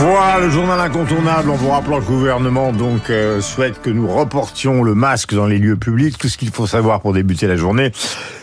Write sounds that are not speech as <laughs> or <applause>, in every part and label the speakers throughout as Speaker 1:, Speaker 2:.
Speaker 1: Voilà le journal incontournable en vous rappelant que le gouvernement donc euh, souhaite que nous reportions le masque dans les lieux publics. Tout ce qu'il faut savoir pour débuter la journée,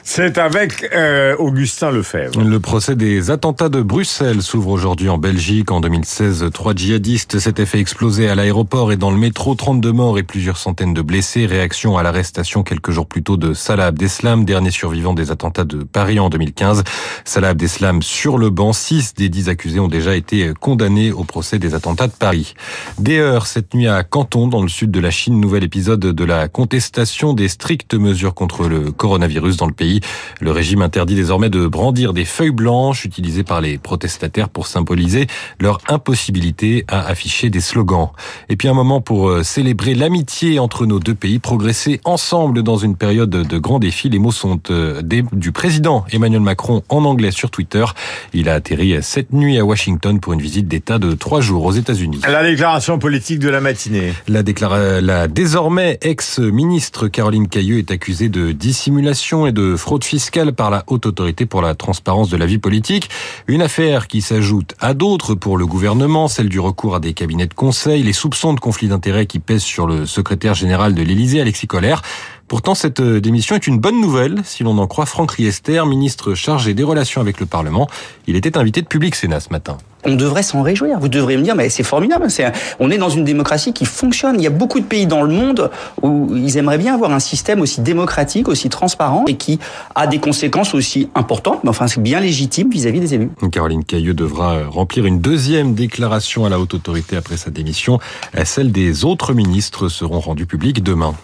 Speaker 1: c'est avec euh, Augustin Lefebvre.
Speaker 2: Le procès des attentats de Bruxelles s'ouvre aujourd'hui en Belgique. En 2016, trois djihadistes s'étaient fait exploser à l'aéroport et dans le métro. 32 morts et plusieurs centaines de blessés. Réaction à l'arrestation quelques jours plus tôt de Salah Abdeslam, dernier survivant des attentats de Paris en 2015. Salah Abdeslam sur le banc. Six des dix accusés ont déjà été condamnés au procès des attentats de Paris. Des heures cette nuit à Canton, dans le sud de la Chine, nouvel épisode de la contestation des strictes mesures contre le coronavirus dans le pays. Le régime interdit désormais de brandir des feuilles blanches utilisées par les protestataires pour symboliser leur impossibilité à afficher des slogans. Et puis un moment pour euh, célébrer l'amitié entre nos deux pays, progresser ensemble dans une période de grands défis. Les mots sont euh, du président Emmanuel Macron en anglais sur Twitter. Il a atterri cette nuit à Washington pour une visite d'État de trois jours aux États-Unis.
Speaker 1: La déclaration politique de la matinée.
Speaker 2: La, déclara... la désormais ex-ministre Caroline Cailleux est accusée de dissimulation et de fraude fiscale par la Haute Autorité pour la transparence de la vie politique. Une affaire qui s'ajoute à d'autres pour le gouvernement, celle du recours à des cabinets de conseil, les soupçons de conflit d'intérêts qui pèsent sur le secrétaire général de l'Élysée, Alexis Collère. Pourtant, cette euh, démission est une bonne nouvelle, si l'on en croit Franck Riester, ministre chargé des relations avec le Parlement. Il était invité de Public Sénat ce matin.
Speaker 3: On devrait s'en réjouir. Vous devriez me dire, mais c'est formidable. C'est on est dans une démocratie qui fonctionne. Il y a beaucoup de pays dans le monde où ils aimeraient bien avoir un système aussi démocratique, aussi transparent et qui a des conséquences aussi importantes. Mais enfin, c'est bien légitime vis-à-vis des élus.
Speaker 2: Caroline Cailleux devra euh, remplir une deuxième déclaration à la haute autorité après sa démission. Celles des autres ministres seront rendues publiques demain.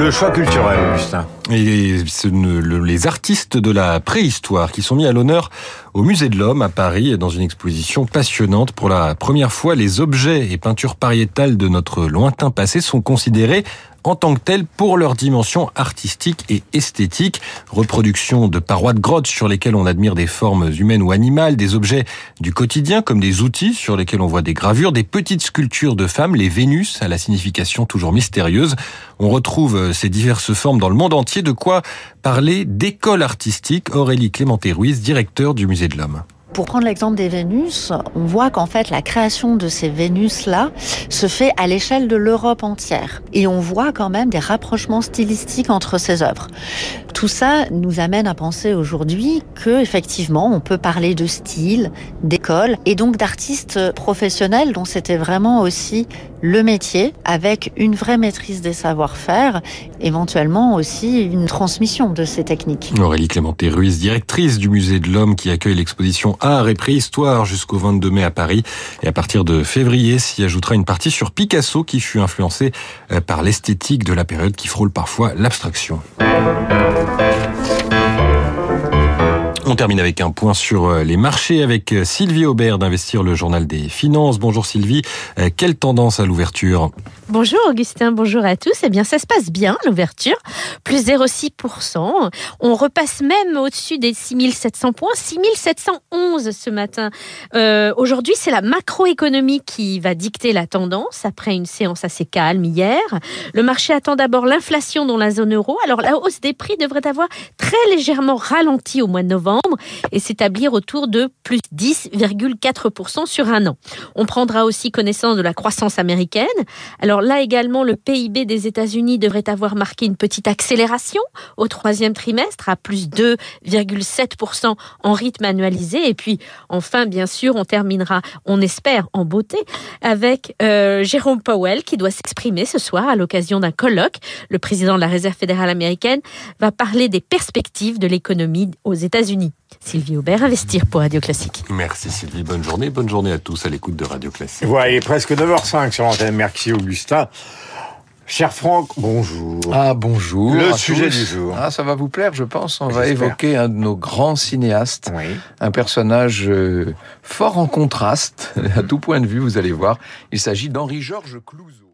Speaker 1: Le choix culturel, Augustin.
Speaker 2: Et les artistes de la préhistoire qui sont mis à l'honneur au Musée de l'Homme à Paris dans une exposition passionnante. Pour la première fois, les objets et peintures pariétales de notre lointain passé sont considérés en tant que tels pour leur dimension artistique et esthétique. Reproduction de parois de grottes sur lesquelles on admire des formes humaines ou animales, des objets du quotidien comme des outils sur lesquels on voit des gravures, des petites sculptures de femmes, les Vénus à la signification toujours mystérieuse. On retrouve ces diverses formes dans le monde entier, de quoi parler d'école artistique. Aurélie Clémenté-Ruiz, directeur du Musée de l'Homme.
Speaker 4: Pour prendre l'exemple des Vénus, on voit qu'en fait la création de ces Vénus-là se fait à l'échelle de l'Europe entière. Et on voit quand même des rapprochements stylistiques entre ces œuvres. Tout ça nous amène à penser aujourd'hui que effectivement on peut parler de style, d'école et donc d'artistes professionnels dont c'était vraiment aussi le métier avec une vraie maîtrise des savoir-faire, éventuellement aussi une transmission de ces techniques.
Speaker 2: Aurélie Clémenté-Ruiz, directrice du Musée de l'Homme qui accueille l'exposition Art et Préhistoire jusqu'au 22 mai à Paris. Et à partir de février s'y ajoutera une partie sur Picasso qui fut influencé euh, par l'esthétique de la période qui frôle parfois l'abstraction. Thank you. On termine avec un point sur euh, les marchés avec euh, Sylvie Aubert d'Investir le Journal des Finances. Bonjour Sylvie, euh, quelle tendance à l'ouverture?
Speaker 5: Bonjour Augustin, bonjour à tous. Eh bien, ça se passe bien, l'ouverture, plus 0,6%. On repasse même au-dessus des 6700 points, 6711 ce matin. Aujourd'hui, c'est la macroéconomie qui va dicter la tendance après une séance assez calme hier. Le marché attend d'abord l'inflation dans la zone euro. Alors, la hausse des prix devrait avoir très légèrement ralenti au mois de novembre et s'établir autour de plus 10,4% sur un an. On prendra aussi connaissance de la croissance américaine. Alors, là également, le PIB des États-Unis devrait avoir marqué une petite accélération au troisième trimestre à plus 2,7% en rythme annualisé. Et puis, enfin, bien sûr, on terminera, on espère, en beauté avec euh, Jérôme Powell qui doit s'exprimer ce soir à l'occasion d'un colloque. Le président de la Réserve fédérale américaine va parler des perspectives de l'économie aux États-Unis. Sylvie Aubert, Investir pour Radio Classique.
Speaker 2: Merci Sylvie, bonne journée. Bonne journée à tous à l'écoute de Radio Classique.
Speaker 1: Voilà, il est presque 9h05 sur l'antenne. Merci Augustin. Cher Franck, bonjour.
Speaker 6: Ah bonjour.
Speaker 1: Le sujet
Speaker 6: tous.
Speaker 1: du jour.
Speaker 6: Ah ça va vous plaire, je pense. On va évoquer un de nos grands cinéastes,
Speaker 1: Oui.
Speaker 6: un personnage euh, fort en contraste <laughs> à tout point de vue. Vous allez voir. Il s'agit d'Henri-Georges Clouzot.